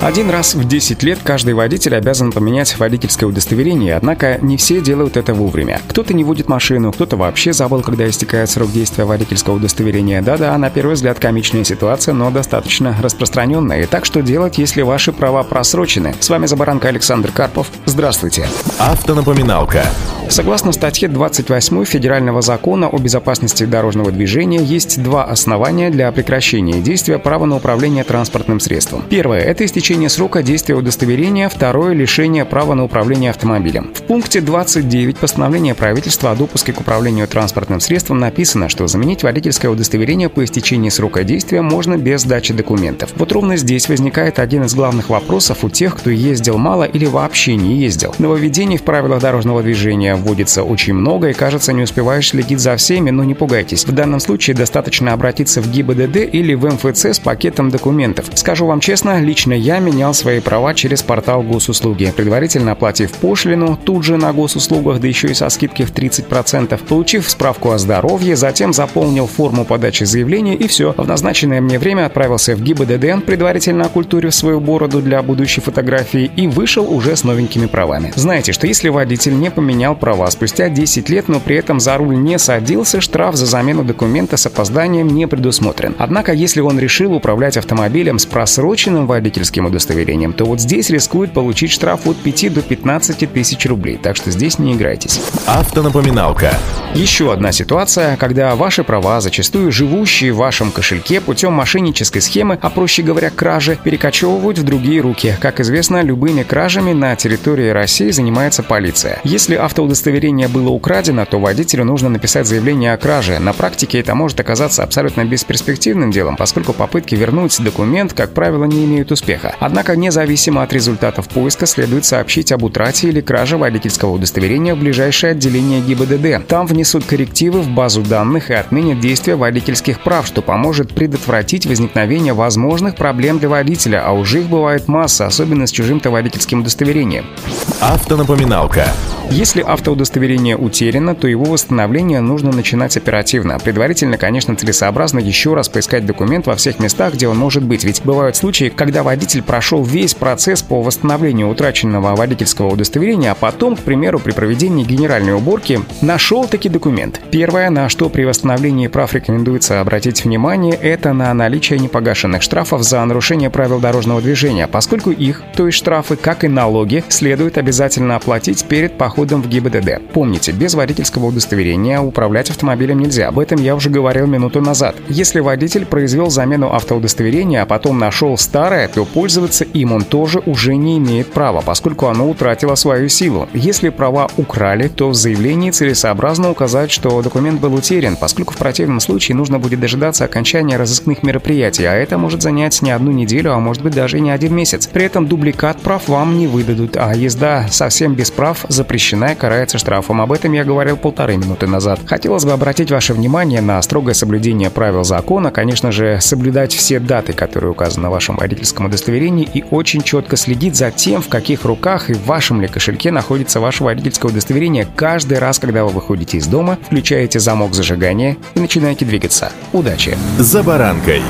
Один раз в 10 лет каждый водитель обязан поменять водительское удостоверение, однако не все делают это вовремя. Кто-то не водит машину, кто-то вообще забыл, когда истекает срок действия водительского удостоверения. Да-да, на первый взгляд комичная ситуация, но достаточно распространенная. Так что делать, если ваши права просрочены? С вами Забаранка Александр Карпов. Здравствуйте. Автонапоминалка. Согласно статье 28 Федерального закона о безопасности дорожного движения, есть два основания для прекращения действия права на управление транспортным средством. Первое – это истечение срока действия удостоверения, второе – лишение права на управление автомобилем. В пункте 29 постановления правительства о допуске к управлению транспортным средством написано, что заменить водительское удостоверение по истечении срока действия можно без сдачи документов. Вот ровно здесь возникает один из главных вопросов у тех, кто ездил мало или вообще не ездил. Нововведений в правилах дорожного движения вводится очень много и, кажется, не успеваешь следить за всеми, но не пугайтесь. В данном случае достаточно обратиться в ГИБДД или в МФЦ с пакетом документов. Скажу вам честно, лично я менял свои права через портал госуслуги, предварительно оплатив пошлину, тут же на госуслугах, да еще и со скидки в 30%, получив справку о здоровье, затем заполнил форму подачи заявления и все. В назначенное мне время отправился в ГИБДД, предварительно окультурив свою бороду для будущей фотографии и вышел уже с новенькими правами. Знаете, что если водитель не поменял права спустя 10 лет, но при этом за руль не садился, штраф за замену документа с опозданием не предусмотрен. Однако, если он решил управлять автомобилем с просроченным водительским удостоверением, то вот здесь рискует получить штраф от 5 до 15 тысяч рублей, так что здесь не играйтесь. Автонапоминалка. Еще одна ситуация, когда ваши права, зачастую живущие в вашем кошельке путем мошеннической схемы, а проще говоря, кражи, перекочевывают в другие руки. Как известно, любыми кражами на территории России занимается полиция. Если автоудостоверение удостоверение было украдено, то водителю нужно написать заявление о краже. На практике это может оказаться абсолютно бесперспективным делом, поскольку попытки вернуть документ, как правило, не имеют успеха. Однако, независимо от результатов поиска, следует сообщить об утрате или краже водительского удостоверения в ближайшее отделение ГИБДД. Там внесут коррективы в базу данных и отменят действия водительских прав, что поможет предотвратить возникновение возможных проблем для водителя, а уже их бывает масса, особенно с чужим-то водительским удостоверением. Автонапоминалка. Если автоудостоверение утеряно, то его восстановление нужно начинать оперативно. Предварительно, конечно, целесообразно еще раз поискать документ во всех местах, где он может быть. Ведь бывают случаи, когда водитель прошел весь процесс по восстановлению утраченного водительского удостоверения, а потом, к примеру, при проведении генеральной уборки нашел таки документ. Первое, на что при восстановлении прав рекомендуется обратить внимание, это на наличие непогашенных штрафов за нарушение правил дорожного движения, поскольку их, то есть штрафы, как и налоги, следует обязательно оплатить перед походом походом в ГИБДД. Помните, без водительского удостоверения управлять автомобилем нельзя. Об этом я уже говорил минуту назад. Если водитель произвел замену автоудостоверения, а потом нашел старое, то пользоваться им он тоже уже не имеет права, поскольку оно утратило свою силу. Если права украли, то в заявлении целесообразно указать, что документ был утерян, поскольку в противном случае нужно будет дожидаться окончания разыскных мероприятий, а это может занять не одну неделю, а может быть даже не один месяц. При этом дубликат прав вам не выдадут, а езда совсем без прав запрещена запрещена и карается штрафом. Об этом я говорил полторы минуты назад. Хотелось бы обратить ваше внимание на строгое соблюдение правил закона, конечно же, соблюдать все даты, которые указаны на вашем водительском удостоверении и очень четко следить за тем, в каких руках и в вашем ли кошельке находится ваше водительское удостоверение каждый раз, когда вы выходите из дома, включаете замок зажигания и начинаете двигаться. Удачи! За баранкой!